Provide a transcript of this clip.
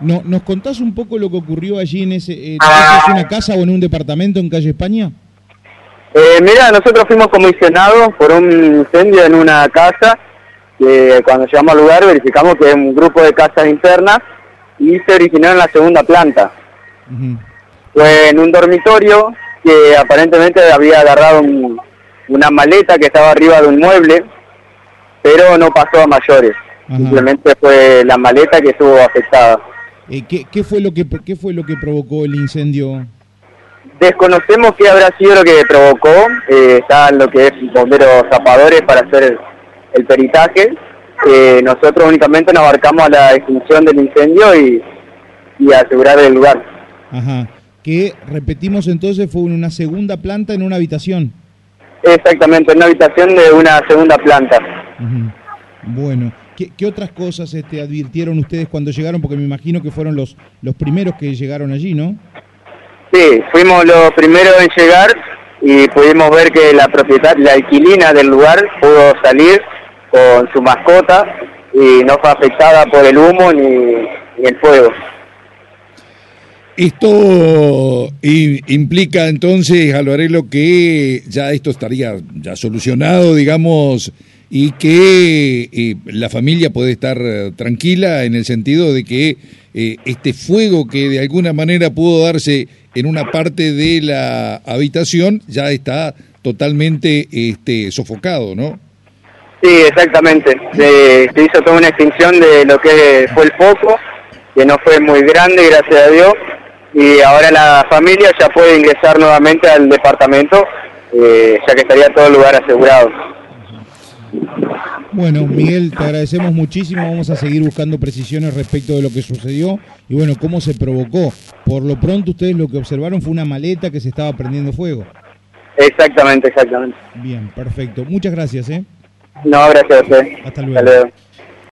No, ¿Nos contás un poco lo que ocurrió allí en ese... Eh, ¿Es una casa o en un departamento en calle España? Eh, mira, nosotros fuimos comisionados por un incendio en una casa que cuando llegamos al lugar verificamos que es un grupo de casas internas y se originó en la segunda planta. Fue en un dormitorio que aparentemente había agarrado una maleta que estaba arriba de un mueble, pero no pasó a mayores. Simplemente fue la maleta que estuvo afectada. Eh, ¿qué, ¿qué, fue lo que, ¿Qué fue lo que provocó el incendio? Desconocemos qué habrá sido lo que provocó. Eh, están lo que es bomberos zapadores para hacer el, peritaje. Eh, nosotros únicamente nos abarcamos a la extinción del incendio y, y a asegurar el lugar. Ajá. Que repetimos entonces fue una segunda planta en una habitación. Exactamente, en una habitación de una segunda planta. Bueno, ¿Qué, otras cosas este, advirtieron ustedes cuando llegaron? Porque me imagino que fueron los, los primeros que llegaron allí, ¿no? Sí, fuimos los primeros en llegar y pudimos ver que la propiedad, la alquilina del lugar pudo salir con su mascota y no fue afectada por el humo ni, el fuego. Esto implica entonces, Alvarelo, que ya esto estaría ya solucionado, digamos, y que eh, la familia puede estar eh, tranquila en el sentido de que eh, este fuego que de alguna manera pudo darse en una parte de la habitación ya está totalmente este, sofocado, ¿no? Sí, exactamente. Se, hizo toda una extinción de lo que fue el foco, que no fue muy grande, gracias a Dios, y ahora la familia ya puede ingresar nuevamente al departamento, ya que estaría todo el lugar asegurado. Bueno, Miguel, te agradecemos muchísimo. Vamos a seguir buscando precisiones respecto de lo que sucedió y bueno, cómo se provocó. Por lo pronto, ustedes lo que observaron fue una maleta que se estaba prendiendo fuego. Exactamente, exactamente. Bien, perfecto. Muchas gracias, ¿eh? No, gracias a usted. Hasta luego.